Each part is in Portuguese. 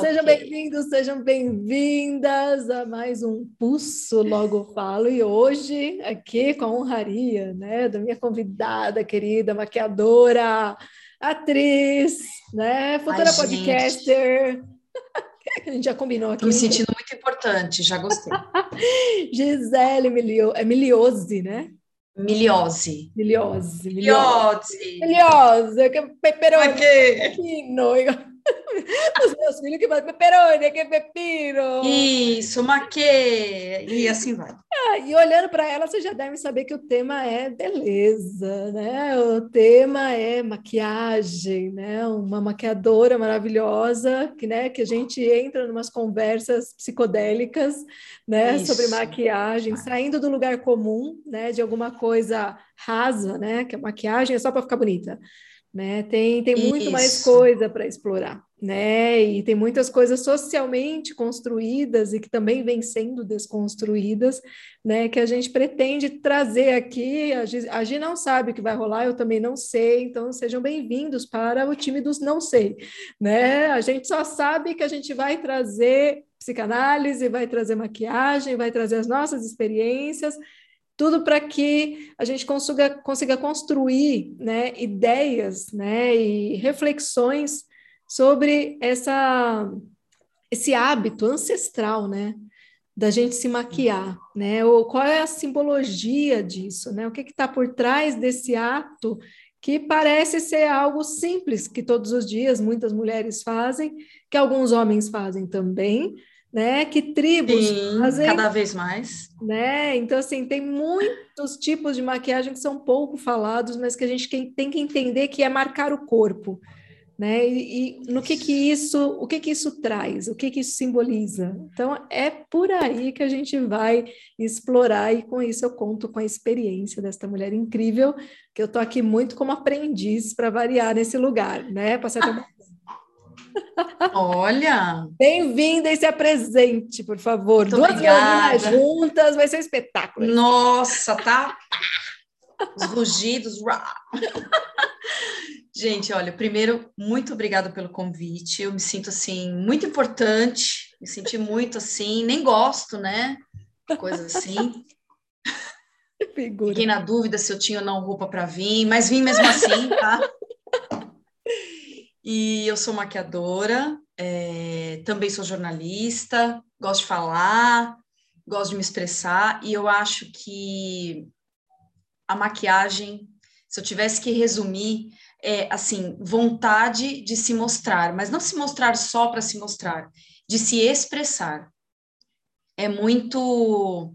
Sejam bem-vindos, sejam bem-vindas a mais um Pulso Logo Falo. E hoje, aqui com a honraria né, da minha convidada querida, maquiadora, atriz, né, futura Ai, podcaster. A gente já combinou aqui. Estou me sentindo muito importante, já gostei. Gisele Milio... é Miliose, né? Miliose. Miliose. Miliose. Miliose. Que peperoni. Aqui. Os meus filhos que falam peperoni, que pepino. Isso, maque. E assim vai. Ah, e olhando para ela, você já deve saber que o tema é beleza, né? O tema é maquiagem, né? Uma maquiadora maravilhosa, que, né, que a gente entra em umas conversas psicodélicas, né, Isso. sobre maquiagem, saindo do lugar comum, né, de alguma coisa rasa, né, que a maquiagem é só para ficar bonita né? Tem, tem muito mais coisa para explorar, né? E tem muitas coisas socialmente construídas e que também vêm sendo desconstruídas, né? Que a gente pretende trazer aqui. A Gi, não sabe o que vai rolar, eu também não sei, então sejam bem-vindos para o time dos não sei, né? A gente só sabe que a gente vai trazer psicanálise, vai trazer maquiagem, vai trazer as nossas experiências tudo para que a gente consiga, consiga construir né, ideias né, e reflexões sobre essa, esse hábito ancestral, né, da gente se maquiar, né, ou qual é a simbologia disso, né, o que está por trás desse ato que parece ser algo simples que todos os dias muitas mulheres fazem, que alguns homens fazem também, né? Que tribos Sim, fazem, cada vez mais, né? Então assim tem muitos tipos de maquiagem que são pouco falados, mas que a gente tem que entender que é marcar o corpo, né? E, e no que que isso, o que que isso traz, o que que isso simboliza? Então é por aí que a gente vai explorar e com isso eu conto com a experiência desta mulher incrível que eu tô aqui muito como aprendiz para variar nesse lugar, né? Passar. Olha! Bem-vinda e se apresente, por favor. Muito Duas obrigadas juntas, vai ser um espetáculo. Nossa, tá? Os rugidos. Gente, olha, primeiro, muito obrigada pelo convite. Eu me sinto assim muito importante, me senti muito assim, nem gosto, né? Coisa assim. Figura. Fiquei na dúvida se eu tinha ou não roupa para vir, mas vim mesmo assim, tá? E eu sou maquiadora, é, também sou jornalista, gosto de falar, gosto de me expressar, e eu acho que a maquiagem, se eu tivesse que resumir, é assim, vontade de se mostrar, mas não se mostrar só para se mostrar, de se expressar. É muito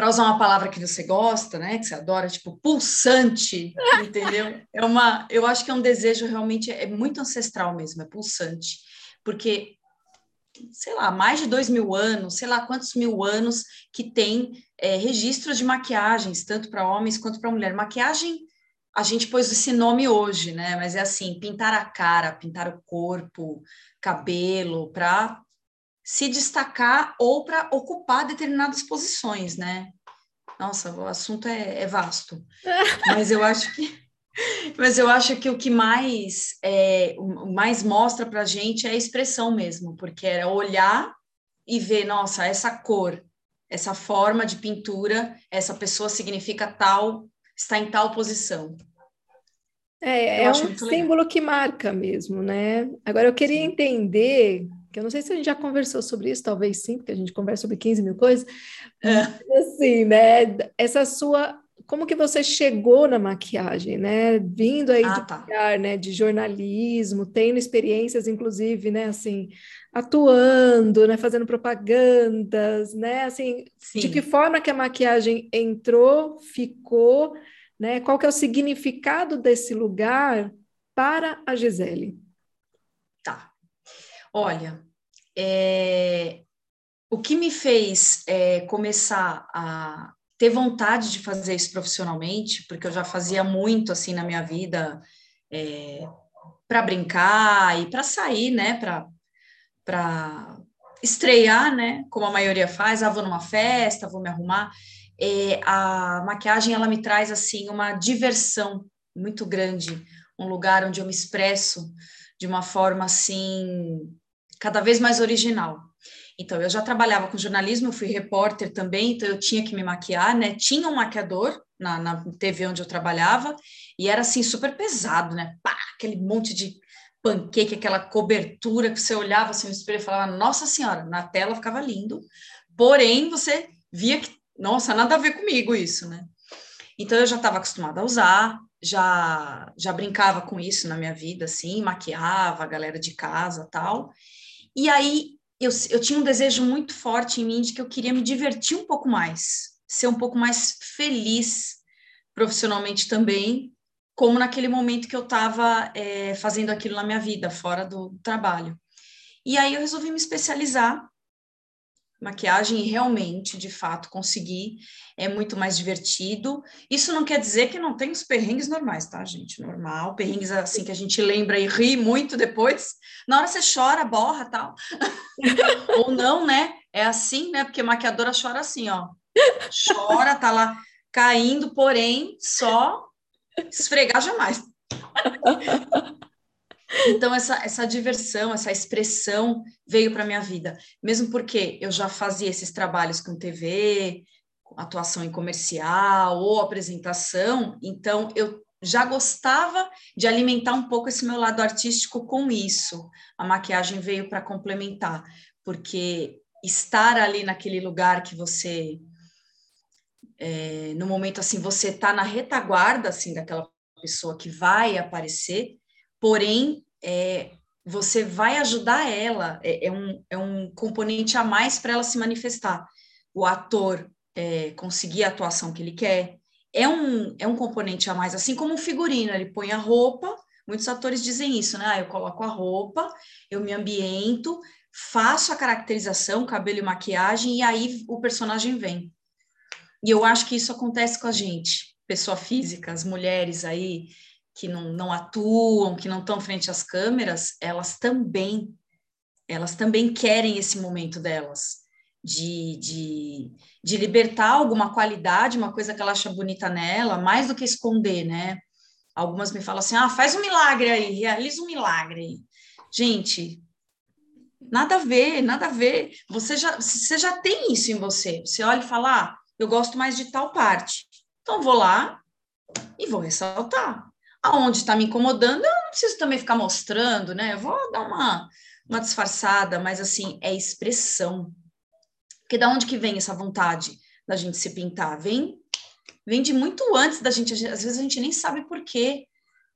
para usar uma palavra que você gosta, né, que você adora, tipo pulsante, entendeu? É uma, eu acho que é um desejo realmente é muito ancestral mesmo, é pulsante, porque sei lá, mais de dois mil anos, sei lá quantos mil anos que tem é, registros de maquiagens, tanto para homens quanto para mulher. Maquiagem, a gente pôs esse nome hoje, né? Mas é assim, pintar a cara, pintar o corpo, cabelo, para se destacar ou para ocupar determinadas posições, né? Nossa, o assunto é, é vasto, mas eu acho que mas eu acho que o que mais é, o mais mostra para a gente é a expressão mesmo, porque é olhar e ver, nossa, essa cor, essa forma de pintura, essa pessoa significa tal, está em tal posição. É, é um símbolo que marca mesmo, né? Agora eu queria Sim. entender que eu não sei se a gente já conversou sobre isso, talvez sim, porque a gente conversa sobre 15 mil coisas, é. assim, né, essa sua, como que você chegou na maquiagem, né, vindo aí ah, de tá. lugar, né, de jornalismo, tendo experiências, inclusive, né, assim, atuando, né, fazendo propagandas, né, assim, sim. de que forma que a maquiagem entrou, ficou, né, qual que é o significado desse lugar para a Gisele? Olha, é, o que me fez é, começar a ter vontade de fazer isso profissionalmente, porque eu já fazia muito assim na minha vida é, para brincar e para sair, né, para estrear, né, como a maioria faz, ah, vou numa festa, vou me arrumar. É, a maquiagem ela me traz assim uma diversão muito grande, um lugar onde eu me expresso de uma forma assim cada vez mais original. Então, eu já trabalhava com jornalismo, eu fui repórter também, então eu tinha que me maquiar, né? Tinha um maquiador na, na TV onde eu trabalhava, e era assim, super pesado, né? Pá, aquele monte de panqueque, aquela cobertura que você olhava assim no espelho e falava, nossa senhora, na tela ficava lindo, porém você via que, nossa, nada a ver comigo isso, né? Então eu já estava acostumada a usar, já já brincava com isso na minha vida, assim, maquiava a galera de casa tal. E aí eu, eu tinha um desejo muito forte em mim de que eu queria me divertir um pouco mais, ser um pouco mais feliz profissionalmente também, como naquele momento que eu estava é, fazendo aquilo na minha vida, fora do trabalho. E aí eu resolvi me especializar maquiagem e realmente, de fato, consegui. É muito mais divertido. Isso não quer dizer que não tem os perrengues normais, tá, gente? Normal, perrengues assim que a gente lembra e ri muito depois. Na hora você chora, borra tal. Ou não, né? É assim, né? Porque maquiadora chora assim, ó. Chora, tá lá caindo, porém, só esfregar jamais. Então, essa, essa diversão, essa expressão veio para minha vida, mesmo porque eu já fazia esses trabalhos com TV, atuação em comercial ou apresentação, então eu já gostava de alimentar um pouco esse meu lado artístico com isso. A maquiagem veio para complementar, porque estar ali naquele lugar que você, é, no momento assim, você está na retaguarda assim daquela pessoa que vai aparecer, porém é, você vai ajudar ela, é, é, um, é um componente a mais para ela se manifestar. O ator é, conseguir a atuação que ele quer, é um, é um componente a mais, assim como um figurino, ele põe a roupa, muitos atores dizem isso, né? Ah, eu coloco a roupa, eu me ambiento, faço a caracterização, cabelo e maquiagem, e aí o personagem vem. E eu acho que isso acontece com a gente, pessoa física, as mulheres aí, que não, não atuam, que não estão frente às câmeras, elas também, elas também querem esse momento delas, de, de, de libertar alguma qualidade, uma coisa que ela acha bonita nela, mais do que esconder, né? Algumas me falam assim, ah, faz um milagre aí, realiza um milagre. Gente, nada a ver, nada a ver. Você já, você já tem isso em você. Você olha e fala, ah, eu gosto mais de tal parte. Então vou lá e vou ressaltar aonde está me incomodando, eu não preciso também ficar mostrando, né? Eu vou dar uma, uma disfarçada, mas assim, é expressão. Porque da onde que vem essa vontade da gente se pintar? Vem, vem de muito antes da gente, às vezes a gente nem sabe por quê.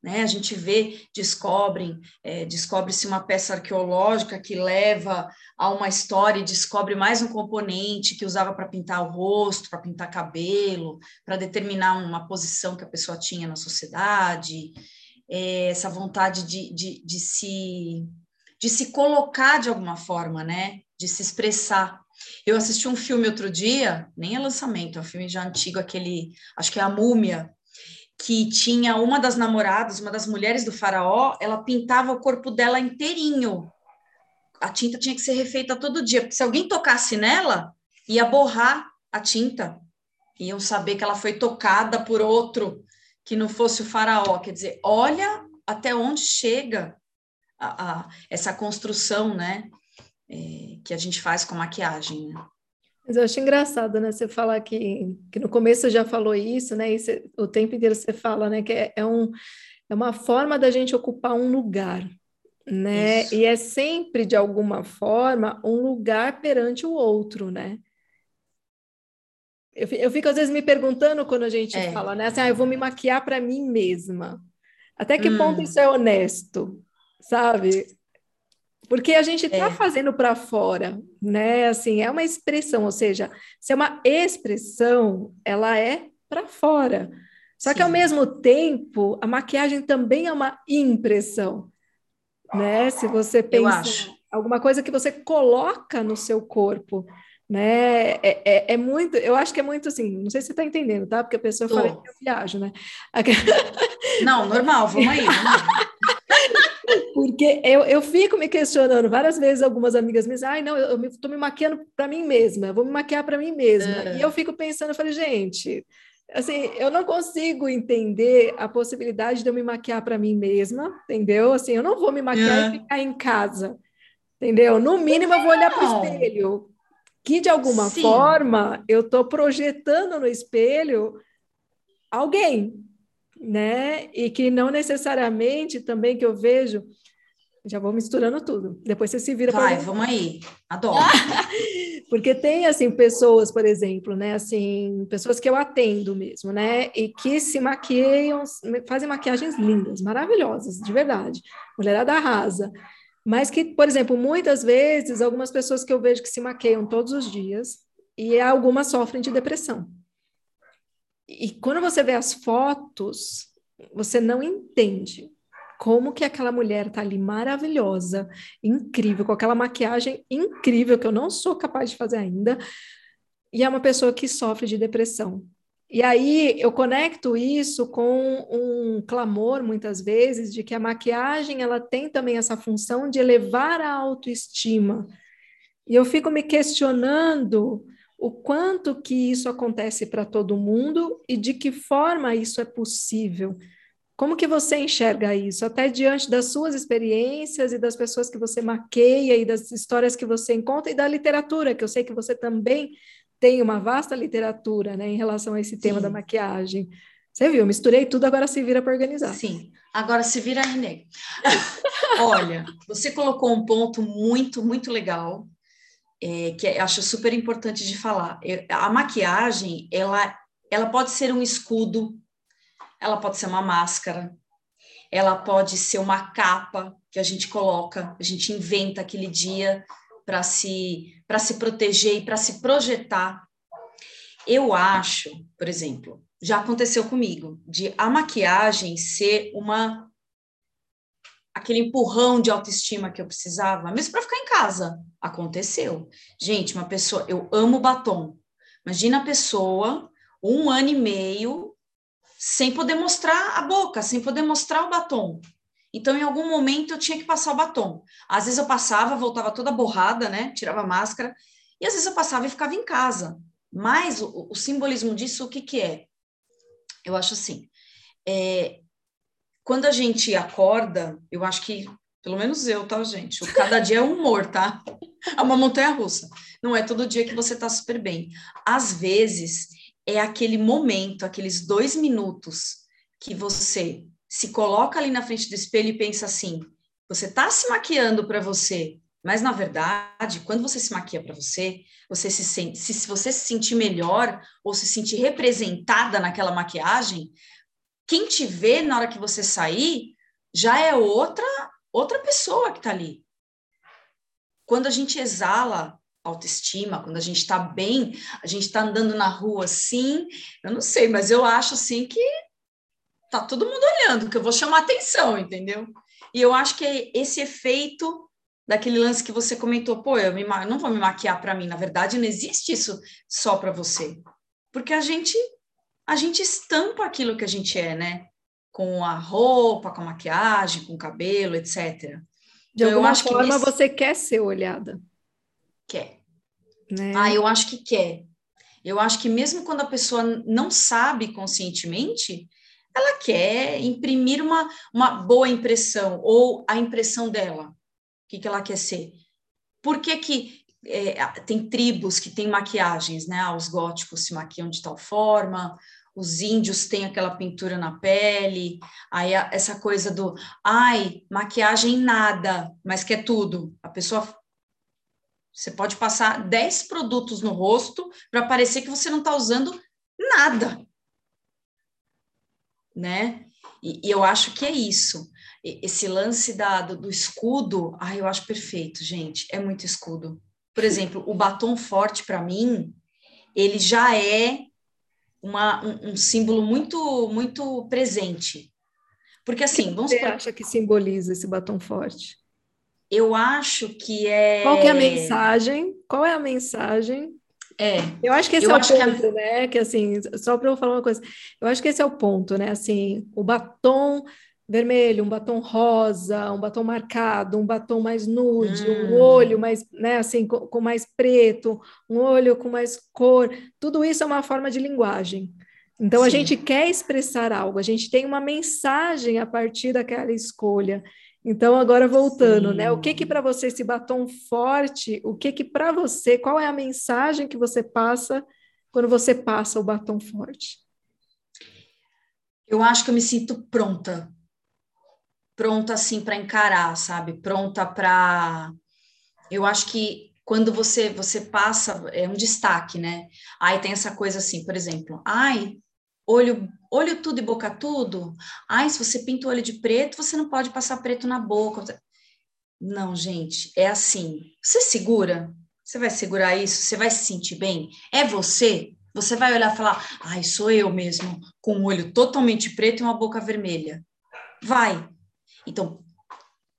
Né? A gente vê, descobrem, é, descobre-se uma peça arqueológica que leva a uma história e descobre mais um componente que usava para pintar o rosto, para pintar cabelo, para determinar uma posição que a pessoa tinha na sociedade, é, essa vontade de, de, de, se, de se colocar de alguma forma, né? de se expressar. Eu assisti um filme outro dia, nem é lançamento, é um filme já antigo, aquele, acho que é A Múmia, que tinha uma das namoradas, uma das mulheres do faraó, ela pintava o corpo dela inteirinho. A tinta tinha que ser refeita todo dia, porque se alguém tocasse nela, ia borrar a tinta. Iam saber que ela foi tocada por outro que não fosse o faraó. Quer dizer, olha até onde chega a, a, essa construção, né? É, que a gente faz com maquiagem. Né? Mas eu acho engraçado, né? Você falar que, que no começo você já falou isso, né? E você, o tempo inteiro você fala, né? Que é, é, um, é uma forma da gente ocupar um lugar, né? Isso. E é sempre, de alguma forma, um lugar perante o outro, né? Eu, eu fico, às vezes, me perguntando quando a gente é. fala, né? Assim, ah, eu vou me maquiar para mim mesma. Até que hum. ponto isso é honesto, sabe? Porque a gente está é. fazendo para fora, né? Assim, é uma expressão, ou seja, se é uma expressão, ela é para fora. Só Sim. que ao mesmo tempo, a maquiagem também é uma impressão, né? Se você pensa alguma coisa que você coloca no seu corpo, né? É, é, é, muito, eu acho que é muito assim, não sei se você está entendendo, tá? Porque a pessoa Tô. fala que eu viajo, né? Não, normal, vamos aí. Vamos aí. Porque eu, eu fico me questionando várias vezes, algumas amigas me dizem, ai, não, eu estou me, me maquiando para mim mesma, vou me maquiar para mim mesma. É. E eu fico pensando, eu falei, gente, assim, eu não consigo entender a possibilidade de eu me maquiar para mim mesma, entendeu? Assim, eu não vou me maquiar é. e ficar em casa. Entendeu? No mínimo, eu vou olhar para o espelho. Que de alguma Sim. forma eu estou projetando no espelho alguém, né? E que não necessariamente também que eu vejo. Já vou misturando tudo. Depois você se vira para. Vai, vamos aí. Adoro. Porque tem assim pessoas, por exemplo, né, assim, pessoas que eu atendo mesmo, né, e que se maquiam, fazem maquiagens lindas, maravilhosas, de verdade. Mulherada arrasa. Mas que, por exemplo, muitas vezes, algumas pessoas que eu vejo que se maqueiam todos os dias e algumas sofrem de depressão. E quando você vê as fotos, você não entende como que aquela mulher tá ali maravilhosa, incrível, com aquela maquiagem incrível que eu não sou capaz de fazer ainda, e é uma pessoa que sofre de depressão. E aí eu conecto isso com um clamor muitas vezes de que a maquiagem ela tem também essa função de elevar a autoestima. E eu fico me questionando o quanto que isso acontece para todo mundo e de que forma isso é possível. Como que você enxerga isso, até diante das suas experiências e das pessoas que você maqueia e das histórias que você encontra e da literatura, que eu sei que você também tem uma vasta literatura, né, em relação a esse tema Sim. da maquiagem. Você viu, misturei tudo, agora se vira para organizar. Sim, agora se vira Renê. Olha, você colocou um ponto muito, muito legal, é, que eu acho super importante de falar. A maquiagem, ela, ela pode ser um escudo ela pode ser uma máscara, ela pode ser uma capa que a gente coloca, a gente inventa aquele dia para se para se proteger e para se projetar. Eu acho, por exemplo, já aconteceu comigo, de a maquiagem ser uma aquele empurrão de autoestima que eu precisava, mesmo para ficar em casa. Aconteceu. Gente, uma pessoa, eu amo batom. Imagina a pessoa, um ano e meio sem poder mostrar a boca, sem poder mostrar o batom. Então, em algum momento, eu tinha que passar o batom. Às vezes eu passava, voltava toda borrada, né? Tirava a máscara. E às vezes eu passava e ficava em casa. Mas o, o simbolismo disso, o que, que é? Eu acho assim, é, quando a gente acorda, eu acho que, pelo menos eu, tá, gente? O cada dia é um humor, tá? É uma montanha russa. Não é todo dia que você tá super bem. Às vezes, é aquele momento, aqueles dois minutos que você se coloca ali na frente do espelho e pensa assim: você está se maquiando para você, mas na verdade, quando você se maquia para você, você se sente, se, se você se sentir melhor ou se sentir representada naquela maquiagem, quem te vê na hora que você sair já é outra outra pessoa que está ali. Quando a gente exala autoestima, quando a gente está bem, a gente está andando na rua assim, eu não sei, mas eu acho assim que tá todo mundo olhando, que eu vou chamar atenção, entendeu? E eu acho que é esse efeito daquele lance que você comentou, pô, eu, me, não vou me maquiar para mim, na verdade não existe isso só para você. Porque a gente a gente estampa aquilo que a gente é, né? Com a roupa, com a maquiagem, com o cabelo, etc. De então, alguma forma nesse... você quer ser olhada. Quer. Né? Ah, eu acho que quer. Eu acho que mesmo quando a pessoa não sabe conscientemente, ela quer imprimir uma, uma boa impressão, ou a impressão dela. O que, que ela quer ser? Por que, que é, tem tribos que têm maquiagens, né? Ah, os góticos se maquiam de tal forma, os índios têm aquela pintura na pele, aí essa coisa do, ai, maquiagem nada, mas quer tudo. A pessoa você pode passar 10 produtos no rosto para parecer que você não está usando nada. Né? E, e, eu acho que é isso. Esse lance da, do, do escudo, ai, eu acho perfeito, gente. É muito escudo. Por exemplo, o batom forte, para mim, ele já é uma, um, um, símbolo muito, muito presente. Porque assim, vamos Você por... acha que simboliza esse batom forte? eu acho que é. Qual que é a mensagem? Qual é a mensagem? É. Eu acho que esse é o ponto, que a... né? Que assim, só para eu falar uma coisa, eu acho que esse é o ponto, né? Assim, o batom vermelho, um batom rosa, um batom marcado, um batom mais nude, hum. um olho mais, né, assim, com, com, mais preto, um olho com mais cor, tudo isso é uma forma de linguagem. Então Sim. a gente quer expressar algo, a gente tem uma mensagem a partir daquela escolha. Então agora voltando, Sim. né? O que que para você esse batom forte? O que que para você? Qual é a mensagem que você passa quando você passa o batom forte? Eu acho que eu me sinto pronta, pronta assim para encarar, sabe? Pronta para. Eu acho que quando você você passa é um destaque, né? Aí tem essa coisa assim, por exemplo, ai, olho, olho tudo e boca tudo. Ai, se você pinta o olho de preto, você não pode passar preto na boca. Não, gente, é assim. Você segura? Você vai segurar isso? Você vai se sentir bem? É você? Você vai olhar e falar: ai, sou eu mesmo, com um olho totalmente preto e uma boca vermelha. Vai. Então,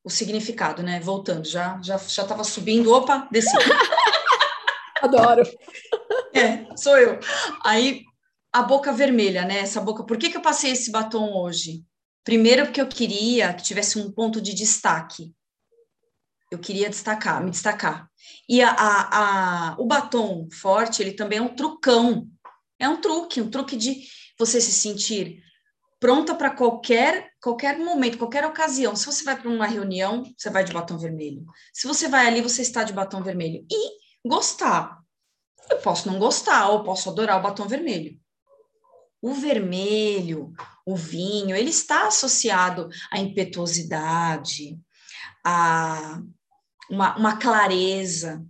o significado, né? Voltando, já já já estava subindo, opa, desci. Adoro. É, sou eu. Aí a boca vermelha, né? Essa boca. Por que, que eu passei esse batom hoje? Primeiro, porque eu queria que tivesse um ponto de destaque. Eu queria destacar, me destacar. E a, a, a, o batom forte, ele também é um trucão. É um truque, um truque de você se sentir pronta para qualquer qualquer momento, qualquer ocasião. Se você vai para uma reunião, você vai de batom vermelho. Se você vai ali, você está de batom vermelho. E gostar. Eu posso não gostar, ou posso adorar o batom vermelho. O vermelho, o vinho, ele está associado à impetuosidade, a uma, uma clareza.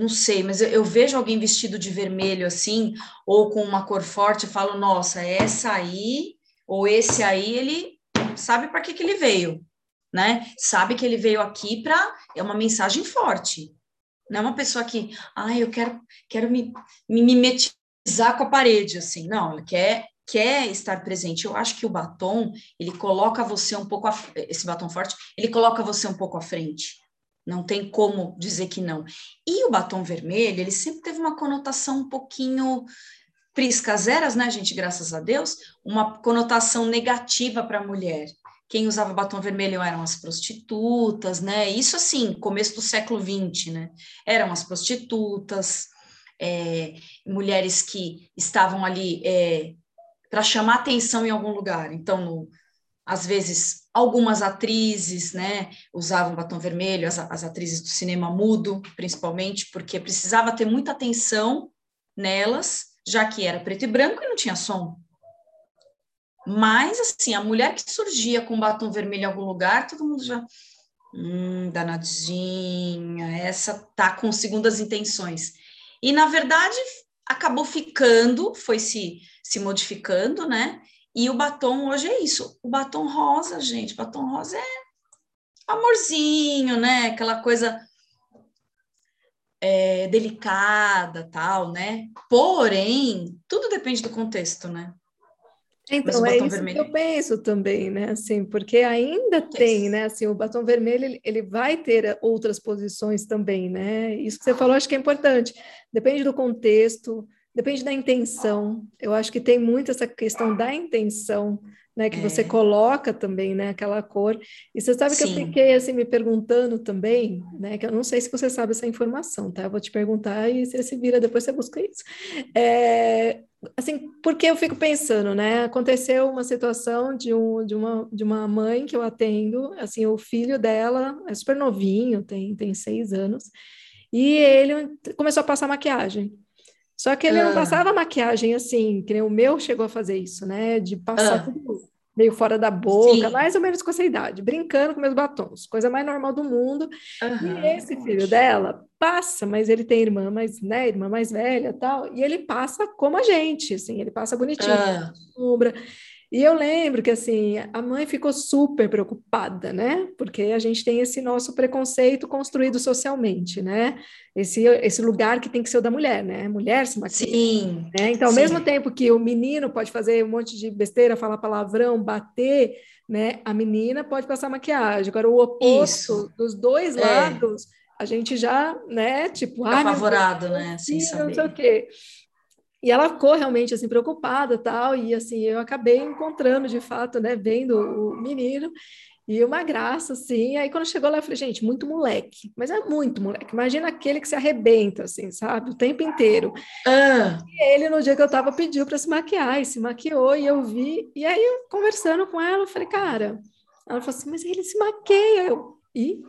Não sei, mas eu, eu, vejo alguém vestido de vermelho assim, ou com uma cor forte, e falo, nossa, essa aí, ou esse aí, ele sabe para que, que ele veio, né? Sabe que ele veio aqui para. É uma mensagem forte. Não é uma pessoa que, ah, eu quero, quero me, me mimetizar com a parede, assim. Não, ela quer, quer estar presente. Eu acho que o batom, ele coloca você um pouco, a, esse batom forte, ele coloca você um pouco à frente. Não tem como dizer que não. E o batom vermelho, ele sempre teve uma conotação um pouquinho priscas eras, né, gente? Graças a Deus, uma conotação negativa para a mulher. Quem usava batom vermelho eram as prostitutas, né? Isso assim, começo do século XX, né? Eram as prostitutas, é, mulheres que estavam ali é, para chamar atenção em algum lugar. Então, no, às vezes, algumas atrizes né, usavam batom vermelho, as, as atrizes do cinema mudo, principalmente, porque precisava ter muita atenção nelas, já que era preto e branco e não tinha som. Mas, assim, a mulher que surgia com batom vermelho em algum lugar, todo mundo já. Hum, danadinha, essa tá com segundas intenções. E, na verdade, acabou ficando, foi se, se modificando, né? E o batom hoje é isso. O batom rosa, gente, batom rosa é amorzinho, né? Aquela coisa é, delicada, tal, né? Porém, tudo depende do contexto, né? Então, é isso vermelho... que eu penso também, né? Assim, porque ainda tem, né? Assim, o batom vermelho, ele, ele, vai ter outras posições também, né? Isso que você falou, acho que é importante. Depende do contexto, depende da intenção. Eu acho que tem muito essa questão da intenção, né? Que é. você coloca também, né? Aquela cor. E você sabe que Sim. eu fiquei, assim, me perguntando também, né? Que eu não sei se você sabe essa informação, tá? Eu vou te perguntar e você se vira, depois você busca isso. É, assim, porque eu fico pensando, né? Aconteceu uma situação de, um, de, uma, de uma mãe que eu atendo, assim, o filho dela é super novinho, tem, tem seis anos, e ele começou a passar maquiagem. Só que ele ah. não passava maquiagem assim, que nem o meu chegou a fazer isso, né? De passar ah. tudo meio fora da boca, Sim. mais ou menos com essa idade, brincando com meus batons, coisa mais normal do mundo. Uhum. E esse filho dela passa, mas ele tem irmã mais, né, irmã mais velha, tal, e ele passa como a gente, assim, ele passa bonitinho, uhum. sombra. E eu lembro que assim, a mãe ficou super preocupada, né? Porque a gente tem esse nosso preconceito construído socialmente, né? Esse, esse lugar que tem que ser o da mulher, né? Mulher se maquia. Sim. Né? Então, ao sim. mesmo tempo que o menino pode fazer um monte de besteira, falar palavrão, bater, né? A menina pode passar maquiagem. Agora, o oposto Isso. dos dois é. lados, a gente já, né? Tipo, ah, apavorado, né? Sem saber. Não sei o quê. E ela ficou realmente assim preocupada, tal, e assim eu acabei encontrando de fato, né, vendo o menino. E uma graça, assim. Aí quando chegou lá, eu falei, gente, muito moleque. Mas é muito moleque. Imagina aquele que se arrebenta, assim, sabe? O tempo inteiro. Ah. E ele, no dia que eu tava, pediu para se maquiar. E se maquiou, e eu vi. E aí, eu, conversando com ela, eu falei, cara... Ela falou assim, mas ele se maqueia. Eu, e?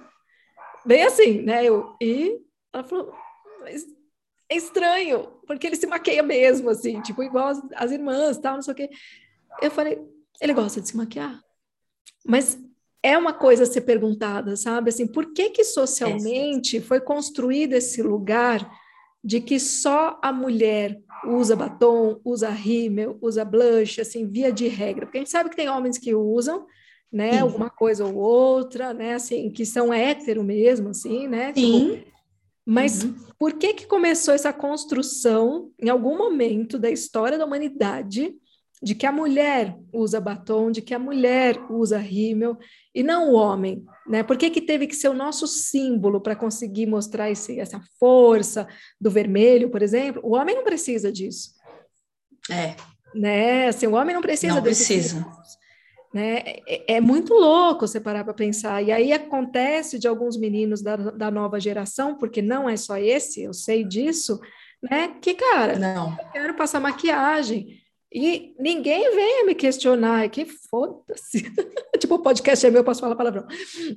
Bem assim, né? Eu, e? Ela falou, mas é estranho, porque ele se maqueia mesmo, assim, tipo, igual as, as irmãs, tal, não sei o quê. Eu falei, ele gosta de se maquiar. Mas é uma coisa a ser perguntada, sabe? Assim, por que que socialmente foi construído esse lugar de que só a mulher usa batom, usa rímel, usa blush, assim, via de regra? Porque a gente sabe que tem homens que usam, né, Sim. alguma coisa ou outra, né, assim, que são hétero mesmo, assim, né? Sim. Tipo, mas uhum. por que que começou essa construção em algum momento da história da humanidade de que a mulher usa batom, de que a mulher usa rímel e não o homem, né? Por que, que teve que ser o nosso símbolo para conseguir mostrar esse, essa força do vermelho, por exemplo? O homem não precisa disso. É. Né? Assim, o homem não precisa Não precisa. Né? É, é, muito louco você parar para pensar. E aí acontece de alguns meninos da, da nova geração, porque não é só esse, eu sei disso, né? Que, cara, não. eu quero passar maquiagem. E ninguém venha me questionar, que foda-se. tipo, o podcast é meu, posso falar palavrão.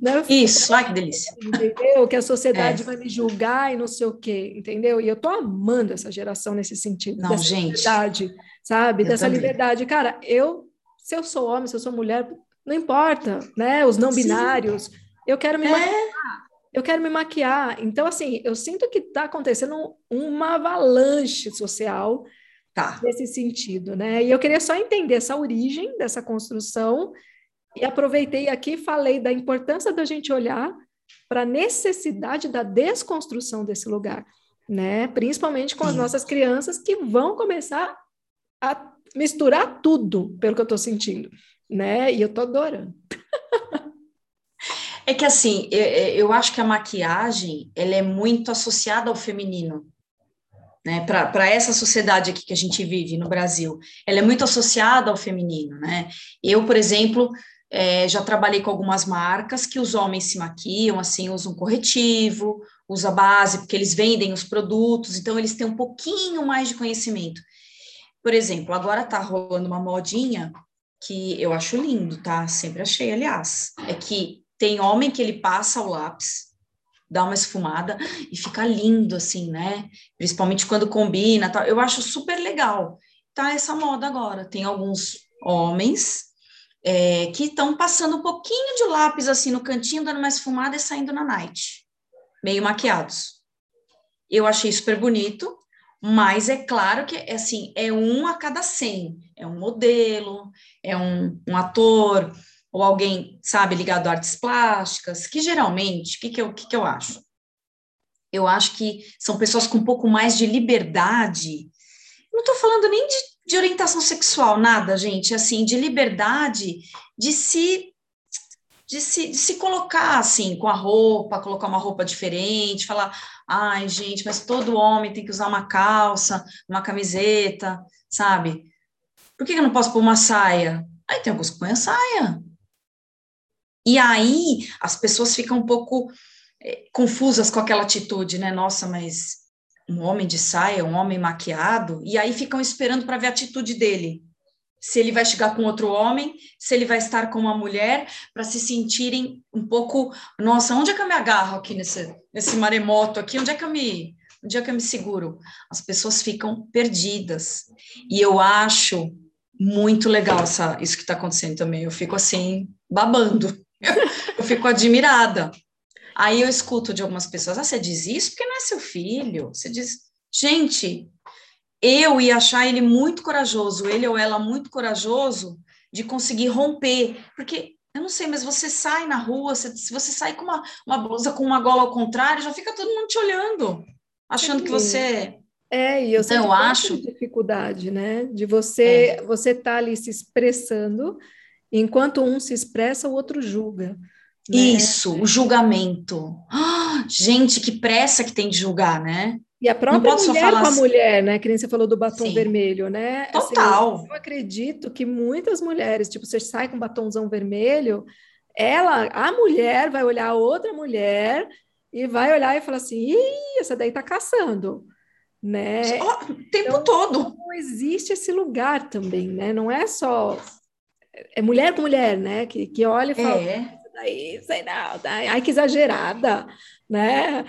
Né? Isso, ai que delícia. Entendeu? Que a sociedade é. vai me julgar e não sei o quê, entendeu? E eu tô amando essa geração nesse sentido. Não, gente. Liberdade, sabe? Eu dessa também. liberdade. Cara, eu, se eu sou homem, se eu sou mulher, não importa, né? Os não Sim. binários. Eu quero me é. maquiar. Eu quero me maquiar. Então, assim, eu sinto que está acontecendo uma avalanche social Tá. Nesse sentido, né? E eu queria só entender essa origem dessa construção e aproveitei aqui e falei da importância da gente olhar para a necessidade da desconstrução desse lugar, né? Principalmente com as nossas crianças que vão começar a misturar tudo, pelo que eu estou sentindo, né? E eu estou adorando. É que assim, eu, eu acho que a maquiagem ela é muito associada ao feminino né, para essa sociedade aqui que a gente vive no Brasil, ela é muito associada ao feminino, né? Eu, por exemplo, é, já trabalhei com algumas marcas que os homens se maquiam, assim, usam corretivo, usa base, porque eles vendem os produtos, então eles têm um pouquinho mais de conhecimento. Por exemplo, agora tá rolando uma modinha que eu acho lindo, tá? Sempre achei, aliás, é que tem homem que ele passa o lápis, dá uma esfumada e fica lindo, assim, né? Principalmente quando combina, tal. eu acho super legal. Tá essa moda agora. Tem alguns homens é, que estão passando um pouquinho de lápis, assim, no cantinho, dando uma esfumada e saindo na night, meio maquiados. Eu achei super bonito, mas é claro que, assim, é um a cada cem. É um modelo, é um, um ator, ou alguém, sabe, ligado a artes plásticas, que geralmente, o que, que, eu, que, que eu acho? Eu acho que são pessoas com um pouco mais de liberdade. Não estou falando nem de, de orientação sexual, nada, gente, assim, de liberdade de se de se, de se colocar assim, com a roupa, colocar uma roupa diferente, falar, ai, gente, mas todo homem tem que usar uma calça, uma camiseta, sabe? Por que eu não posso pôr uma saia? Aí tem alguns que põem a saia. E aí as pessoas ficam um pouco é, confusas com aquela atitude, né? Nossa, mas um homem de saia, um homem maquiado, e aí ficam esperando para ver a atitude dele. Se ele vai chegar com outro homem, se ele vai estar com uma mulher, para se sentirem um pouco, nossa, onde é que eu me agarro aqui nesse, nesse maremoto aqui? Onde é que eu me, onde é que eu me seguro? As pessoas ficam perdidas. E eu acho muito legal essa, isso que está acontecendo também. Eu fico assim, babando eu fico admirada. Aí eu escuto de algumas pessoas: ah, você diz isso porque não é seu filho. Você diz, gente, eu ia achar ele muito corajoso, ele ou ela muito corajoso de conseguir romper, porque eu não sei, mas você sai na rua, você, se você sai com uma, uma blusa com uma gola ao contrário, já fica todo mundo te olhando, achando Sim. que você é, e eu então, eu acho dificuldade, né? De você é. você tá ali se expressando Enquanto um se expressa, o outro julga. Né? Isso, o julgamento. Oh, gente, que pressa que tem de julgar, né? E a própria mulher com a assim. mulher, né? Que nem você falou do batom Sim. vermelho, né? Total. Assim, eu acredito que muitas mulheres, tipo, você sai com batomzão vermelho, ela, a mulher vai olhar a outra mulher e vai olhar e falar assim, Ih, essa daí tá caçando, né? o tempo então, todo. Não existe esse lugar também, né? Não é só é mulher com mulher, né? Que, que olha e fala, é. daí, sei não, tá, ai que exagerada, né?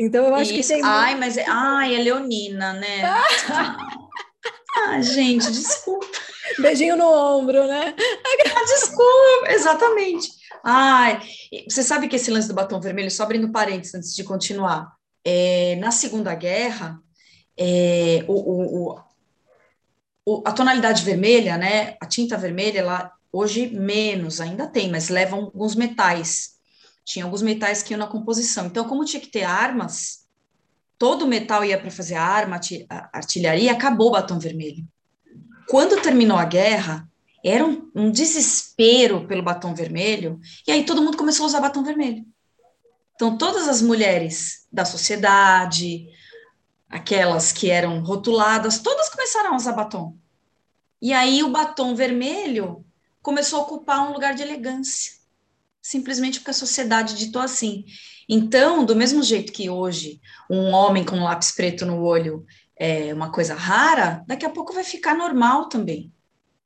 Então eu acho Isso. que tem. Ai, mas é, ai, é leonina, né? ah, gente, desculpa. Beijinho no ombro, né? Ah, desculpa, exatamente. Ai, você sabe que esse lance do batom vermelho, só abrindo parênteses antes de continuar, é, na Segunda Guerra, é, o, o, o, a tonalidade vermelha, né, a tinta vermelha, ela hoje menos, ainda tem, mas levam alguns metais. Tinha alguns metais que iam na composição. Então, como tinha que ter armas, todo metal ia para fazer arma, artilharia, acabou o batom vermelho. Quando terminou a guerra, era um, um, desespero pelo batom vermelho, e aí todo mundo começou a usar batom vermelho. Então, todas as mulheres da sociedade, aquelas que eram rotuladas, todas começaram a usar batom. E aí o batom vermelho começou a ocupar um lugar de elegância, simplesmente porque a sociedade ditou assim. Então, do mesmo jeito que hoje um homem com um lápis preto no olho é uma coisa rara, daqui a pouco vai ficar normal também.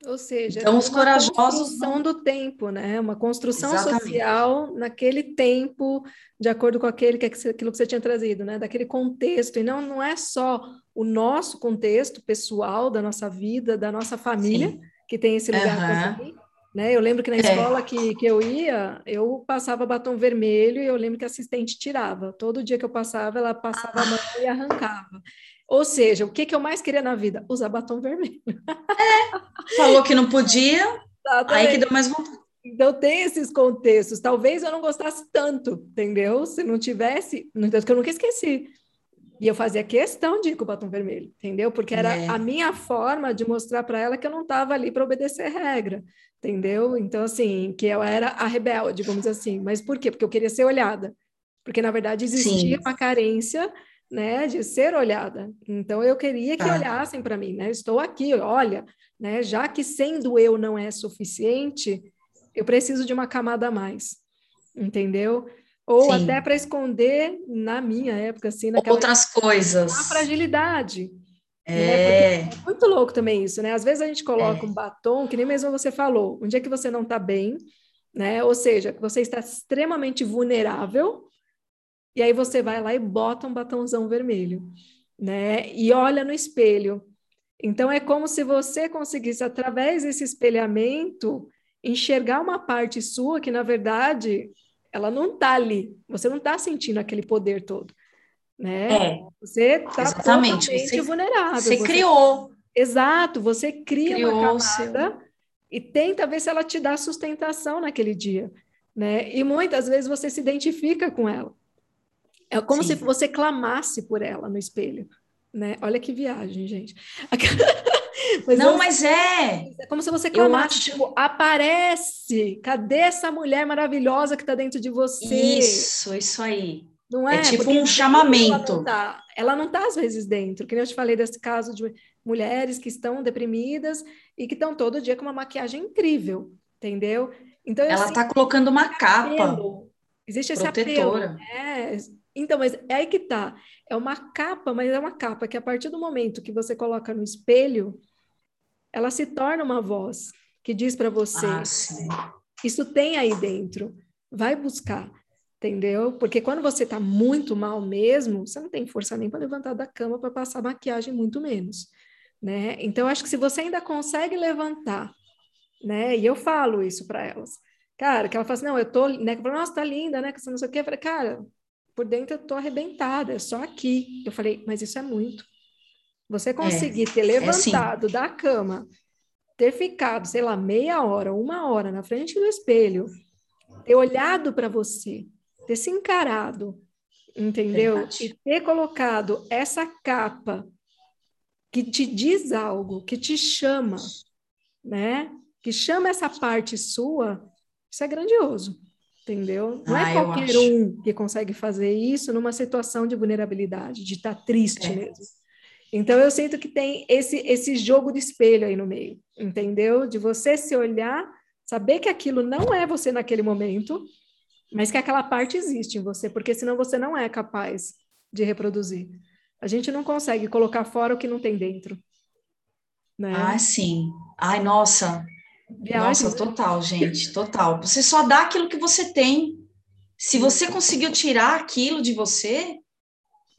Ou seja, então, os uma corajosos construção do tempo, né? Uma construção Exatamente. social naquele tempo, de acordo com aquele que aquilo que você tinha trazido, né? Daquele contexto. E não, não é só o nosso contexto pessoal da nossa vida, da nossa família, Sim. que tem esse lugar uhum. Né? Eu lembro que na é. escola que, que eu ia, eu passava batom vermelho e eu lembro que a assistente tirava. Todo dia que eu passava, ela passava ah. a mão e arrancava. Ou seja, o que, que eu mais queria na vida? Usar batom vermelho. É, falou que não podia, aí que deu mais vontade. Então tem esses contextos. Talvez eu não gostasse tanto, entendeu? Se não tivesse, no entanto que eu nunca esqueci. E eu fazia questão de ir com o batom vermelho, entendeu? Porque era é. a minha forma de mostrar para ela que eu não estava ali para obedecer regra, entendeu? Então, assim, que eu era a rebelde, vamos dizer assim. Mas por quê? Porque eu queria ser olhada. Porque, na verdade, existia Sim. uma carência né, de ser olhada. Então eu queria que ah. olhassem para mim, né? Estou aqui, olha, né? Já que sendo eu não é suficiente, eu preciso de uma camada a mais, entendeu? Ou Sim. até para esconder na minha época assim, naquela outras coisas, a fragilidade. Né? É. é muito louco também isso, né? Às vezes a gente coloca é. um batom, que nem mesmo você falou, um dia que você não está bem, né? Ou seja, que você está extremamente vulnerável, e aí você vai lá e bota um batomzão vermelho, né? E olha no espelho. Então é como se você conseguisse através desse espelhamento enxergar uma parte sua que na verdade ela não está ali. Você não está sentindo aquele poder todo, né? É, você está totalmente você, vulnerável. Você, você, criou. Exato. Você cria criou uma camada e tenta ver se ela te dá sustentação naquele dia, né? E muitas vezes você se identifica com ela. É como Sim. se você clamasse por ela no espelho, né? Olha que viagem, gente. mas não, mas é. É como se você clamasse, acho... tipo, aparece! Cadê essa mulher maravilhosa que está dentro de você? Isso, isso aí. Não é? é tipo Porque um chamamento. Ela não está, tá, às vezes, dentro. Que nem eu te falei desse caso de mulheres que estão deprimidas e que estão todo dia com uma maquiagem incrível, entendeu? Então, ela está colocando uma capa. Apelo. Existe esse protetora. apelo. Né? Então, mas é aí que tá. É uma capa, mas é uma capa que a partir do momento que você coloca no espelho, ela se torna uma voz que diz para você: ah, isso tem aí dentro, vai buscar, entendeu? Porque quando você tá muito mal mesmo, você não tem força nem para levantar da cama para passar maquiagem, muito menos, né? Então, acho que se você ainda consegue levantar, né? E eu falo isso para elas. Cara, que ela fala assim, não, eu tô, né? Eu falo, Nossa, tá linda, né? Que você não sei o quê. Eu falei, cara, por dentro eu tô arrebentada, é só aqui. Eu falei, mas isso é muito. Você é, conseguir é, ter levantado é da cama, ter ficado, sei lá, meia hora, uma hora na frente do espelho, ter olhado para você, ter se encarado, entendeu? Verdade. E ter colocado essa capa que te diz algo, que te chama, né? Que chama essa parte sua, isso é grandioso entendeu? Não é ah, é qualquer um que consegue fazer isso numa situação de vulnerabilidade, de estar tá triste é. mesmo. Então eu sinto que tem esse esse jogo de espelho aí no meio, entendeu? De você se olhar, Saber que aquilo não é você naquele momento, mas que aquela parte existe em você, porque senão você não é capaz de reproduzir. A gente não consegue colocar fora o que não tem dentro. Né? Ah, sim. Ai, nossa. Nossa, total, gente, total. Você só dá aquilo que você tem. Se você conseguiu tirar aquilo de você,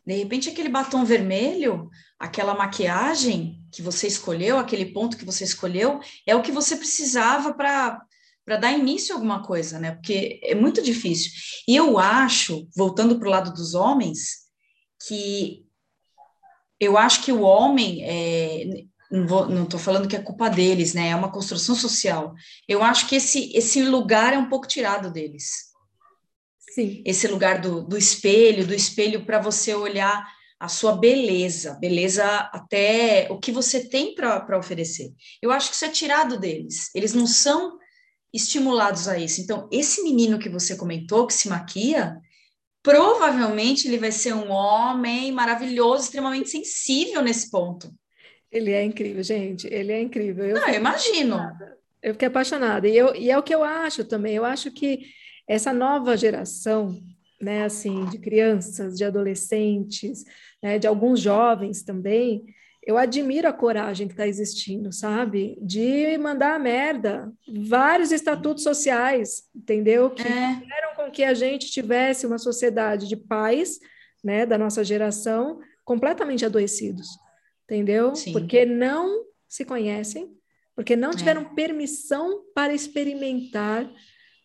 de repente aquele batom vermelho, aquela maquiagem que você escolheu, aquele ponto que você escolheu, é o que você precisava para para dar início a alguma coisa, né? Porque é muito difícil. E eu acho, voltando para o lado dos homens, que eu acho que o homem, é, não estou falando que é culpa deles, né? É uma construção social. Eu acho que esse, esse lugar é um pouco tirado deles. Sim. Esse lugar do, do espelho, do espelho para você olhar a sua beleza, beleza até o que você tem para oferecer. Eu acho que isso é tirado deles. Eles não são estimulados a isso. Então, esse menino que você comentou, que se maquia, provavelmente ele vai ser um homem maravilhoso, extremamente sensível nesse ponto. Ele é incrível, gente. Ele é incrível. Eu, Não, eu imagino. Eu fiquei apaixonada. E, eu, e é o que eu acho também. Eu acho que essa nova geração, né, assim, de crianças, de adolescentes, né, de alguns jovens também, eu admiro a coragem que está existindo, sabe? De mandar a merda. Vários estatutos sociais, entendeu? Que é. fizeram com que a gente tivesse uma sociedade de pais, né, da nossa geração, completamente adoecidos, entendeu? Sim. Porque não se conhecem, porque não é. tiveram é. permissão para experimentar,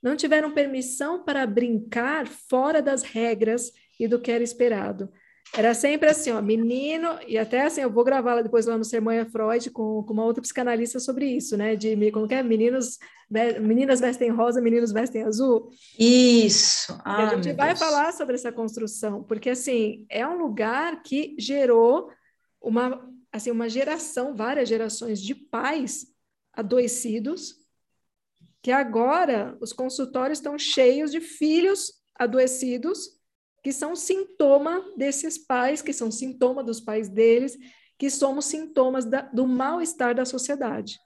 não tiveram permissão para brincar fora das regras e do que era esperado. Era sempre assim, ó, menino, e até assim, eu vou gravar depois lá no Sermão Freud com, com uma outra psicanalista sobre isso, né? De como que é? Meninos, meninas vestem rosa, meninos vestem azul. Isso. Ah, a gente vai Deus. falar sobre essa construção, porque assim, é um lugar que gerou uma, assim, uma geração, várias gerações de pais adoecidos, que agora os consultórios estão cheios de filhos adoecidos que são sintoma desses pais, que são sintoma dos pais deles, que somos sintomas da, do mal-estar da sociedade.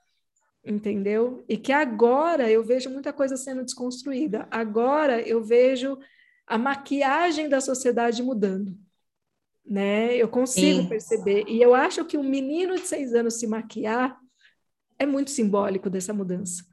Entendeu? E que agora eu vejo muita coisa sendo desconstruída. Agora eu vejo a maquiagem da sociedade mudando. Né? Eu consigo Sim. perceber. E eu acho que um menino de seis anos se maquiar é muito simbólico dessa mudança.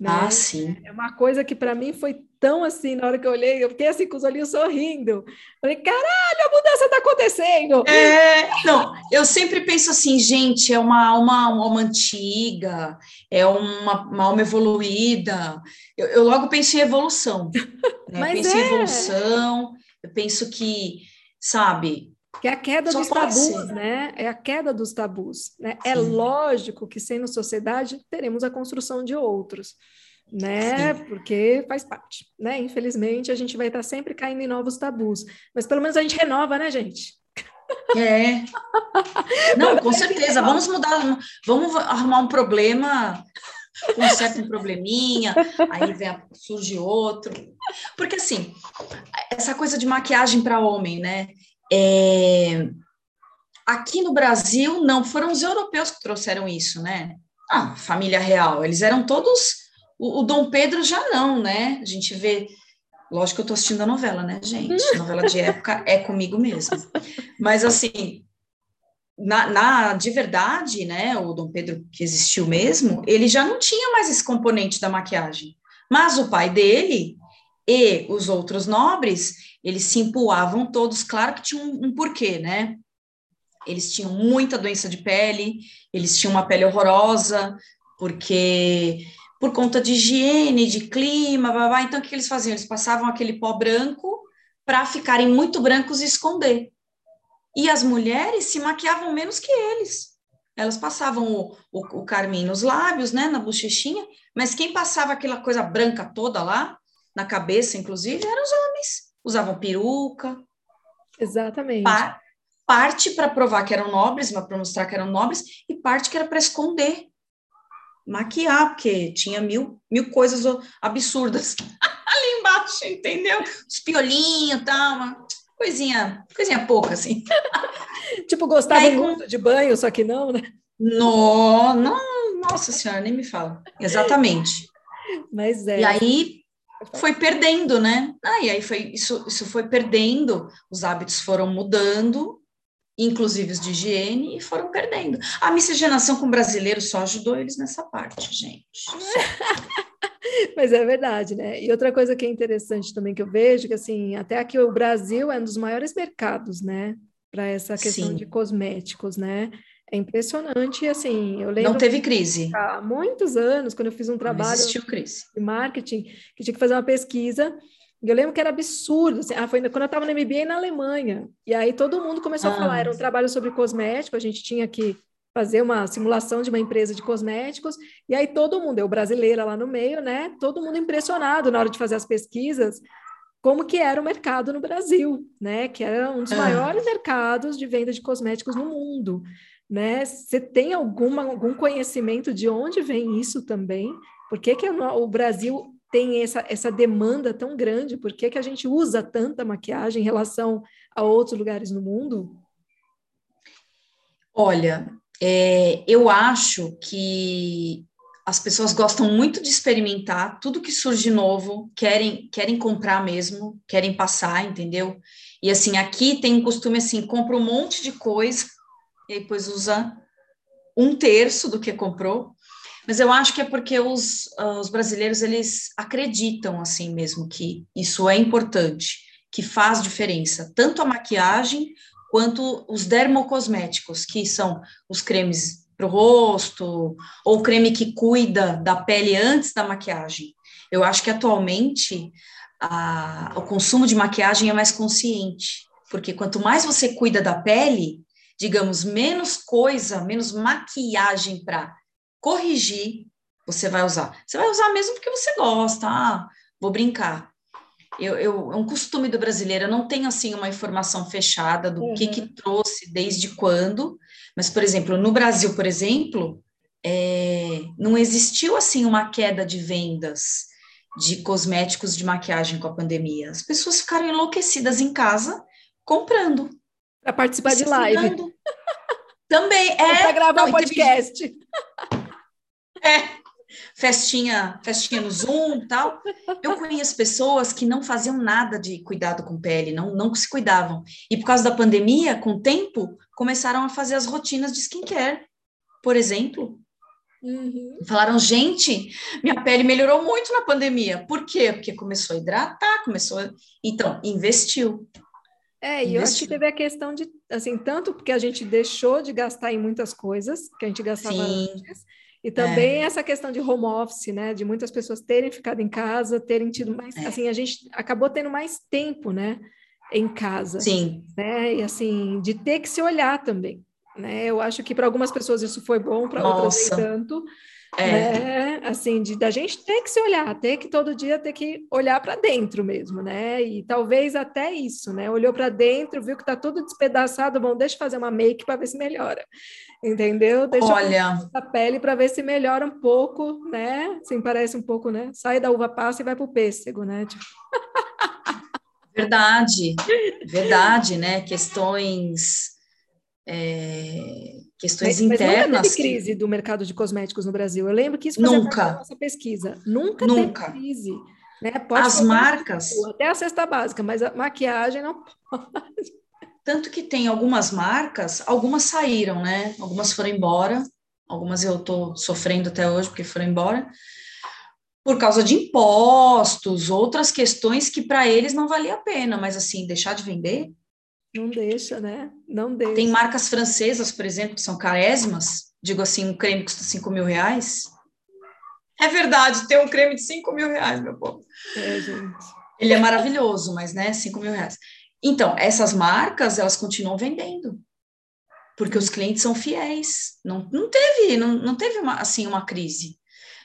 Né? Ah, sim. É uma coisa que para mim foi tão assim, na hora que eu olhei, eu fiquei assim com os olhinhos sorrindo. Falei, caralho, a mudança está acontecendo. É, não, eu sempre penso assim, gente, é uma alma, uma alma antiga, é uma, uma alma evoluída. Eu, eu logo penso em evolução. Né? Mas penso é. em evolução, eu penso que, sabe, que é a queda Só dos tabus, ser. né? É a queda dos tabus. Né? É lógico que, sendo sociedade, teremos a construção de outros, né? Sim. Porque faz parte, né? Infelizmente, a gente vai estar sempre caindo em novos tabus. Mas pelo menos a gente renova, né, gente? É. Não, com certeza. Vamos mudar, vamos arrumar um problema, conserta um probleminha, aí vem, surge outro. Porque assim, essa coisa de maquiagem para homem, né? É, aqui no Brasil, não, foram os europeus que trouxeram isso, né? Ah, família real, eles eram todos. O, o Dom Pedro já não, né? A gente vê. Lógico que eu tô assistindo a novela, né, gente? novela de época é comigo mesmo. Mas, assim, na, na, de verdade, né, o Dom Pedro que existiu mesmo, ele já não tinha mais esse componente da maquiagem. Mas o pai dele e os outros nobres, eles se empoavam todos, claro que tinha um, um porquê, né? Eles tinham muita doença de pele, eles tinham uma pele horrorosa, porque por conta de higiene, de clima, blá, blá, então o que eles faziam? Eles passavam aquele pó branco para ficarem muito brancos e esconder. E as mulheres se maquiavam menos que eles. Elas passavam o, o, o carmim nos lábios, né, na bochechinha, mas quem passava aquela coisa branca toda lá, na cabeça, inclusive, eram os homens. Usavam peruca. Exatamente. Pa parte para provar que eram nobres, mas para mostrar que eram nobres, e parte que era para esconder. Maquiar, porque tinha mil, mil coisas absurdas ali embaixo, entendeu? Os piolinhos e tal, uma coisinha, coisinha pouca, assim. tipo, gostava aí, muito de banho, só que não, né? No, não, nossa senhora, nem me fala. Exatamente. Mas é. E aí foi perdendo, né? Ah, e aí foi isso, isso foi perdendo, os hábitos foram mudando, inclusive os de higiene, e foram perdendo. A miscigenação com brasileiros só ajudou eles nessa parte, gente. Mas é verdade, né? E outra coisa que é interessante também que eu vejo, que assim, até aqui o Brasil é um dos maiores mercados, né? Para essa questão Sim. de cosméticos, né? É impressionante, assim, eu lembro... Não teve crise. Há muitos anos, quando eu fiz um trabalho de marketing, que tinha que fazer uma pesquisa, e eu lembro que era absurdo, assim, ah, foi quando eu estava no MBA na Alemanha, e aí todo mundo começou ah. a falar, era um trabalho sobre cosmético, a gente tinha que fazer uma simulação de uma empresa de cosméticos, e aí todo mundo, eu brasileira lá no meio, né, todo mundo impressionado na hora de fazer as pesquisas, como que era o mercado no Brasil, né, que era um dos ah. maiores mercados de venda de cosméticos no mundo né? Você tem alguma, algum conhecimento de onde vem isso também? Por que, que o Brasil tem essa, essa demanda tão grande? Por que, que a gente usa tanta maquiagem em relação a outros lugares no mundo? Olha, é, eu acho que as pessoas gostam muito de experimentar tudo que surge novo, querem querem comprar mesmo, querem passar, entendeu? E assim, aqui tem um costume assim, compra um monte de coisa e depois usa um terço do que comprou. Mas eu acho que é porque os, uh, os brasileiros eles acreditam assim mesmo que isso é importante, que faz diferença, tanto a maquiagem quanto os dermocosméticos, que são os cremes para o rosto, ou creme que cuida da pele antes da maquiagem. Eu acho que atualmente a, o consumo de maquiagem é mais consciente, porque quanto mais você cuida da pele, digamos, menos coisa, menos maquiagem para corrigir, você vai usar. Você vai usar mesmo porque você gosta. Ah, vou brincar. Eu, eu, é um costume do brasileiro, eu não tenho assim uma informação fechada do uhum. que que trouxe, desde quando, mas, por exemplo, no Brasil, por exemplo, é, não existiu assim uma queda de vendas de cosméticos de maquiagem com a pandemia. As pessoas ficaram enlouquecidas em casa comprando. Para participar de live. Também, é. Para gravar não, podcast. É. Festinha, festinha no Zoom tal. Eu conheço pessoas que não faziam nada de cuidado com pele, não, não se cuidavam. E por causa da pandemia, com o tempo, começaram a fazer as rotinas de skincare, por exemplo. Uhum. Falaram, gente, minha pele melhorou muito na pandemia. Por quê? Porque começou a hidratar, começou. A... Então, investiu. É, e eu acho que teve a questão de, assim, tanto porque a gente deixou de gastar em muitas coisas que a gente gastava Sim. antes, e também é. essa questão de home office, né, de muitas pessoas terem ficado em casa, terem tido mais, é. assim, a gente acabou tendo mais tempo, né, em casa. Sim. Né, e assim, de ter que se olhar também, né, eu acho que para algumas pessoas isso foi bom, para outras nem tanto, é. Né? Assim, de da gente ter que se olhar, ter que todo dia ter que olhar para dentro mesmo, né? E talvez até isso, né? Olhou para dentro, viu que está tudo despedaçado, bom, deixa eu fazer uma make para ver se melhora. Entendeu? Deixa Olha, a pele para ver se melhora um pouco, né? Assim, parece um pouco, né? Sai da uva passa e vai para o pêssego, né? Tipo... Verdade, verdade, né? Questões é, questões mas, internas. Mas nunca teve crise que... do mercado de cosméticos no Brasil. Eu lembro que isso nunca. parte nossa pesquisa. Nunca, nunca. teve crise. Né? Pode As marcas. Até a cesta básica, mas a maquiagem não pode. Tanto que tem algumas marcas, algumas saíram, né? Algumas foram embora, algumas eu estou sofrendo até hoje porque foram embora, por causa de impostos, outras questões que para eles não valia a pena, mas assim, deixar de vender, não deixa, né? Não deixa. Tem marcas francesas, por exemplo, que são carésimas. Digo assim, um creme custa 5 mil reais. É verdade, tem um creme de 5 mil reais, meu povo. É, gente. Ele é maravilhoso, mas, né, 5 mil reais. Então, essas marcas, elas continuam vendendo. Porque os clientes são fiéis. Não, não teve, não, não teve uma, assim, uma crise.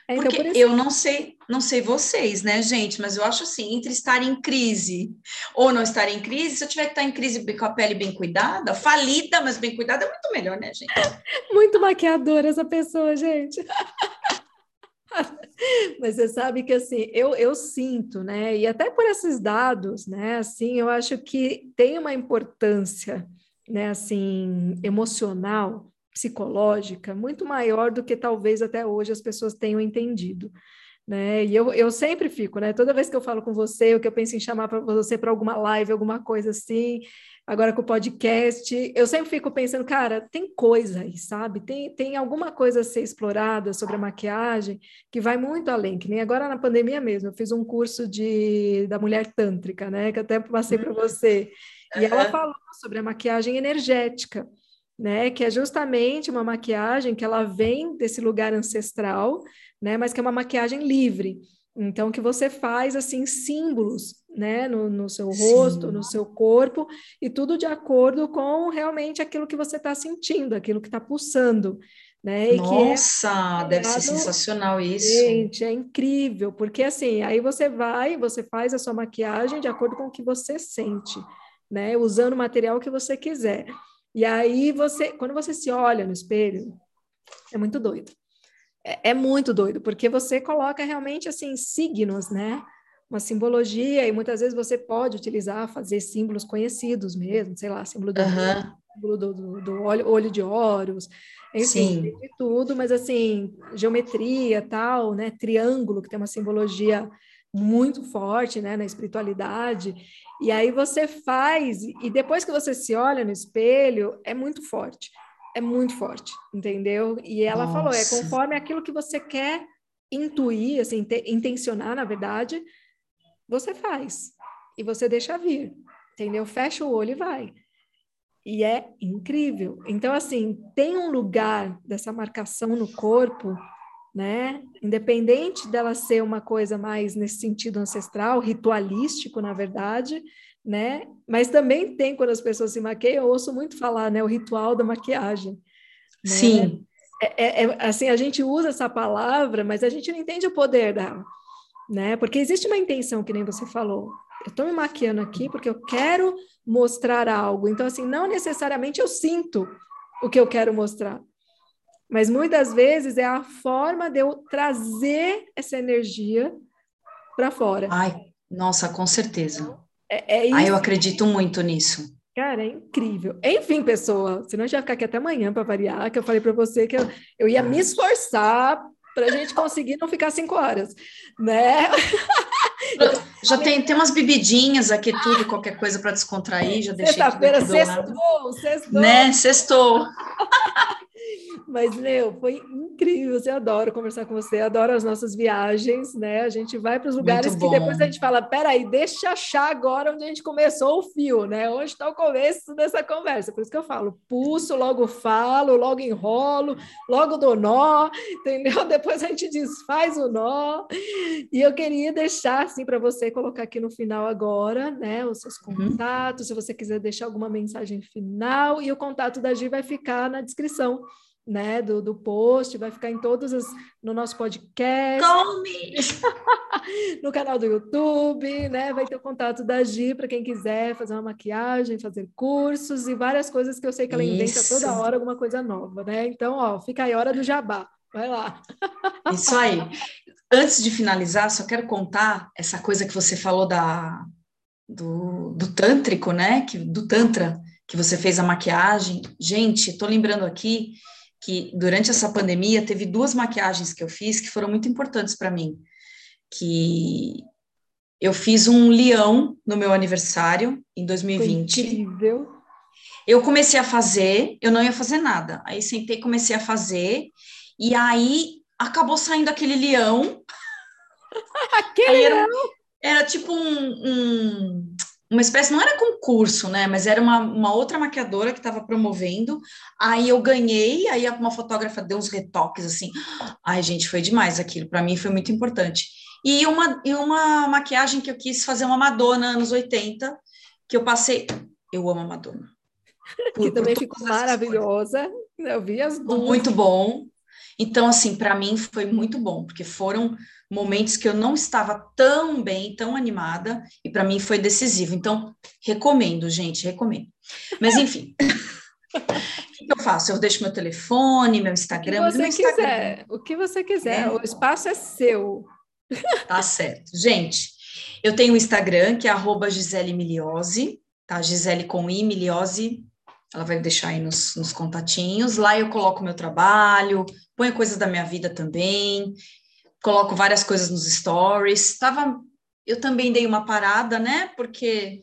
É, então, Porque por eu não sei, não sei vocês, né, gente? Mas eu acho assim, entre estar em crise ou não estar em crise, se eu tiver que estar em crise com a pele bem cuidada, falida, mas bem cuidada, é muito melhor, né, gente? Muito maquiadora essa pessoa, gente. Mas você sabe que assim, eu, eu sinto, né? E até por esses dados, né? Assim, eu acho que tem uma importância, né? Assim, emocional psicológica muito maior do que talvez até hoje as pessoas tenham entendido. né? E eu, eu sempre fico, né? Toda vez que eu falo com você, ou que eu penso em chamar para você para alguma live, alguma coisa assim, agora com o podcast, eu sempre fico pensando, cara, tem coisa aí, sabe? Tem, tem alguma coisa a ser explorada sobre a maquiagem que vai muito além, que nem agora na pandemia mesmo. Eu fiz um curso de, da mulher tântrica, né? Que até passei para uhum. você. E ela falou sobre a maquiagem energética, né? Que é justamente uma maquiagem que ela vem desse lugar ancestral, né? Mas que é uma maquiagem livre. Então, que você faz, assim, símbolos, né, no, no seu rosto, Sim. no seu corpo, e tudo de acordo com realmente aquilo que você está sentindo, aquilo que está pulsando, né? E Nossa, é, deve ser sensacional isso. Gente, é incrível, porque assim, aí você vai, você faz a sua maquiagem de acordo com o que você sente, né? Usando o material que você quiser. E aí você, quando você se olha no espelho, é muito doido. É, é muito doido, porque você coloca realmente assim signos, né? Uma simbologia, e muitas vezes você pode utilizar, fazer símbolos conhecidos mesmo, sei lá, símbolo do, uhum. símbolo do, do, do olho, olho de Horus, enfim, de tudo, mas assim, geometria, tal, né? Triângulo, que tem uma simbologia muito forte, né, na espiritualidade. E aí você faz, e depois que você se olha no espelho, é muito forte é muito forte, entendeu? E ela Nossa. falou, é conforme aquilo que você quer intuir, assim, te, intencionar, na verdade, você faz. E você deixa vir, entendeu? Fecha o olho e vai. E é incrível. Então, assim, tem um lugar dessa marcação no corpo, né? Independente dela ser uma coisa mais nesse sentido ancestral, ritualístico, na verdade, né? Mas também tem quando as pessoas se maquiam, eu ouço muito falar, né? O ritual da maquiagem. Né? Sim. É, é, é, assim, a gente usa essa palavra, mas a gente não entende o poder dela, né? Porque existe uma intenção, que nem você falou. Eu estou me maquiando aqui porque eu quero mostrar algo. Então, assim, não necessariamente eu sinto o que eu quero mostrar. Mas muitas vezes é a forma de eu trazer essa energia para fora. Ai, nossa, com certeza. É, é isso. Ah, eu acredito muito nisso. Cara, é incrível. Enfim, pessoa, senão a gente vai ficar aqui até amanhã para variar, que eu falei para você que eu, eu ia me esforçar para a gente conseguir não ficar cinco horas, né? Já tem, tem umas bebidinhas aqui, tudo, qualquer coisa para descontrair, já deixei Sexta-feira, sextou, sextou. Né, sextou. Mas, meu, foi incrível. Eu adoro conversar com você, adoro as nossas viagens, né? A gente vai para os lugares que depois a gente fala: peraí, deixa eu achar agora onde a gente começou o fio, né? Onde está o começo dessa conversa. Por isso que eu falo: pulso, logo falo, logo enrolo, logo dou nó, entendeu? Depois a gente desfaz o nó. E eu queria deixar, assim, para você colocar aqui no final agora, né? Os seus uhum. contatos, uhum. se você quiser deixar alguma mensagem final, e o contato da Gi vai ficar na descrição né, do, do post, vai ficar em todos os, no nosso podcast, no canal do YouTube, né, vai ter o contato da Gi para quem quiser fazer uma maquiagem, fazer cursos e várias coisas que eu sei que ela Isso. inventa toda hora alguma coisa nova, né? Então, ó, fica aí hora do jabá. Vai lá. Isso aí. Antes de finalizar, só quero contar essa coisa que você falou da do, do tântrico, né? Que, do tantra, que você fez a maquiagem. Gente, tô lembrando aqui que durante essa pandemia teve duas maquiagens que eu fiz que foram muito importantes para mim. Que eu fiz um leão no meu aniversário em 2020. incrível. Eu comecei a fazer, eu não ia fazer nada. Aí sentei, comecei a fazer e aí acabou saindo aquele leão. aquele era, era, tipo um, um uma espécie, não era concurso, né? Mas era uma, uma outra maquiadora que estava promovendo. Aí eu ganhei, aí uma fotógrafa deu uns retoques assim. Ai, gente, foi demais aquilo. Para mim foi muito importante. E uma, e uma maquiagem que eu quis fazer uma Madonna anos 80, que eu passei. Eu amo a Madonna. Por, que também ficou maravilhosa. Eu vi as duas. Muito bom. Então, assim, para mim foi muito bom, porque foram momentos que eu não estava tão bem, tão animada, e para mim foi decisivo. Então, recomendo, gente, recomendo. Mas, enfim. o que eu faço? Eu deixo meu telefone, meu Instagram. O que você Instagram... quiser, o que você quiser, é. o espaço é seu. Tá certo. Gente, eu tenho o Instagram, que é arroba Gisele Miliose, tá? Gisele com I, Miliose, ela vai deixar aí nos, nos contatinhos. Lá eu coloco meu trabalho, ponho coisas da minha vida também coloco várias coisas nos stories. Tava, eu também dei uma parada, né? Porque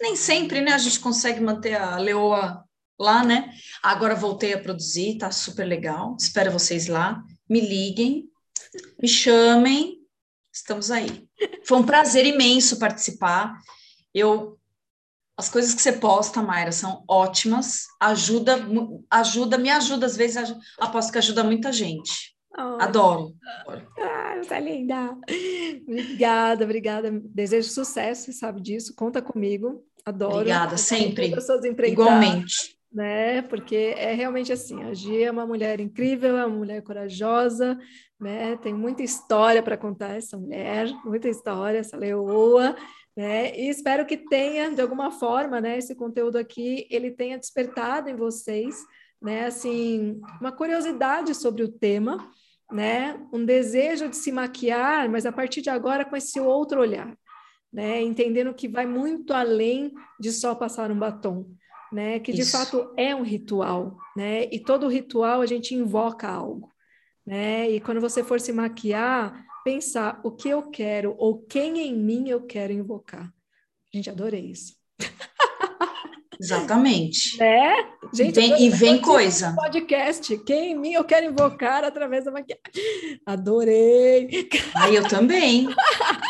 nem sempre, né, a gente consegue manter a leoa lá, né? Agora voltei a produzir, tá super legal. Espero vocês lá. Me liguem, me chamem, estamos aí. Foi um prazer imenso participar. Eu as coisas que você posta, Mayra, são ótimas. Ajuda, ajuda, me ajuda às vezes. Aposto que ajuda muita gente. Oh, Adoro. Ah, você é linda. Obrigada, obrigada. Desejo sucesso, você sabe disso. Conta comigo. Adoro. Obrigada, sempre. Igualmente. Né? Porque é realmente assim, a Gia é uma mulher incrível, é uma mulher corajosa, né? Tem muita história para contar essa mulher, muita história, essa leoa, né? E espero que tenha, de alguma forma, né, esse conteúdo aqui, ele tenha despertado em vocês, né, assim, uma curiosidade sobre o tema, né, um desejo de se maquiar, mas a partir de agora com esse outro olhar, né, entendendo que vai muito além de só passar um batom, né, que de Isso. fato é um ritual, né, e todo ritual a gente invoca algo, né, e quando você for se maquiar, pensar o que eu quero ou quem em mim eu quero invocar. Gente, adorei isso. Exatamente. Né? Gente, vem, e vem coisa. Podcast, quem em mim eu quero invocar através da maquiagem. Adorei. Ai, eu também.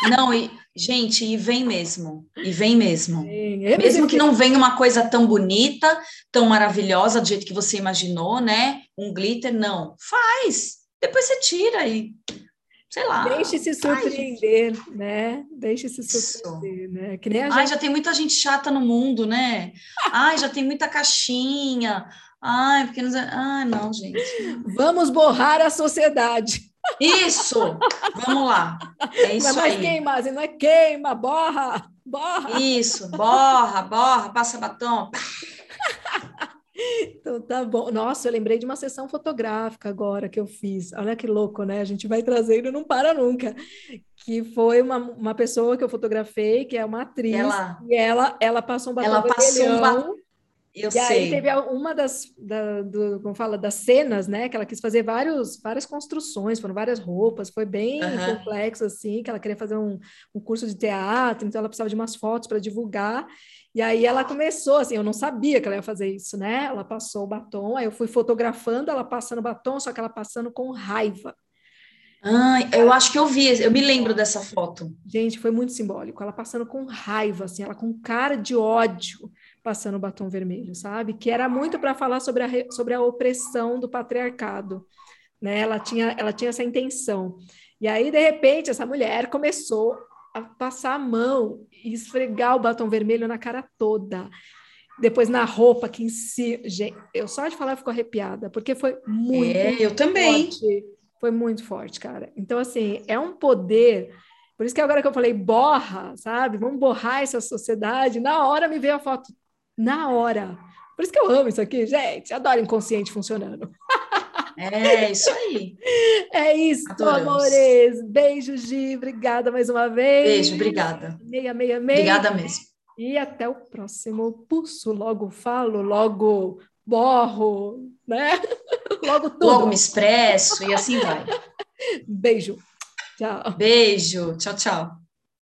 Não, e, gente, e vem mesmo. E vem mesmo. Vem. Mesmo que não venha uma coisa tão bonita, tão maravilhosa, do jeito que você imaginou, né? Um glitter, não. Faz. Depois você tira e sei lá. Deixe se surpreender, Ai, né? Deixe se surpreender, Isso. né? Que nem gente... Ai, já tem muita gente chata no mundo, né? Ai, já tem muita caixinha. Ai, porque não... Ai, não, gente. Vamos borrar a sociedade. Isso! Vamos lá. É isso não é mais queima, não é queima, borra, borra. Isso, borra, borra, passa batom. Então tá bom. Nossa, eu lembrei de uma sessão fotográfica agora que eu fiz. Olha que louco, né? A gente vai trazendo, não para nunca. Que foi uma, uma pessoa que eu fotografei, que é uma atriz, ela, e ela, ela passou um batom ela passou um. Eu e sei. aí teve uma das, da, do, como fala, das cenas, né? Que ela quis fazer vários, várias construções, foram várias roupas, foi bem uhum. complexo, assim, que ela queria fazer um, um curso de teatro, então ela precisava de umas fotos para divulgar. E aí ela começou, assim, eu não sabia que ela ia fazer isso, né? Ela passou o batom, aí eu fui fotografando ela passando batom, só que ela passando com raiva. Ah, eu acho que eu vi, eu me lembro dessa foto. Gente, foi muito simbólico. Ela passando com raiva, assim, ela com cara de ódio, passando o batom vermelho, sabe? Que era muito para falar sobre a, sobre a opressão do patriarcado, né? Ela tinha, ela tinha essa intenção. E aí, de repente, essa mulher começou a passar a mão e esfregar o batom vermelho na cara toda. Depois na roupa que em si, gente, eu só de falar eu fico arrepiada, porque foi muito É, eu também. Forte. Foi muito forte, cara. Então assim, é um poder por isso que agora que eu falei borra, sabe? Vamos borrar essa sociedade. Na hora me veio a foto. Na hora. Por isso que eu amo isso aqui, gente. Adoro inconsciente funcionando. É isso aí. É isso, Adoramos. amores. Beijo, Gi. Obrigada mais uma vez. Beijo, obrigada. Meia, meia, meia. Obrigada mesmo. E até o próximo pulso. Logo falo, logo borro, né? Logo tudo. Logo me expresso e assim vai. Beijo. Tchau. Beijo. Tchau, tchau.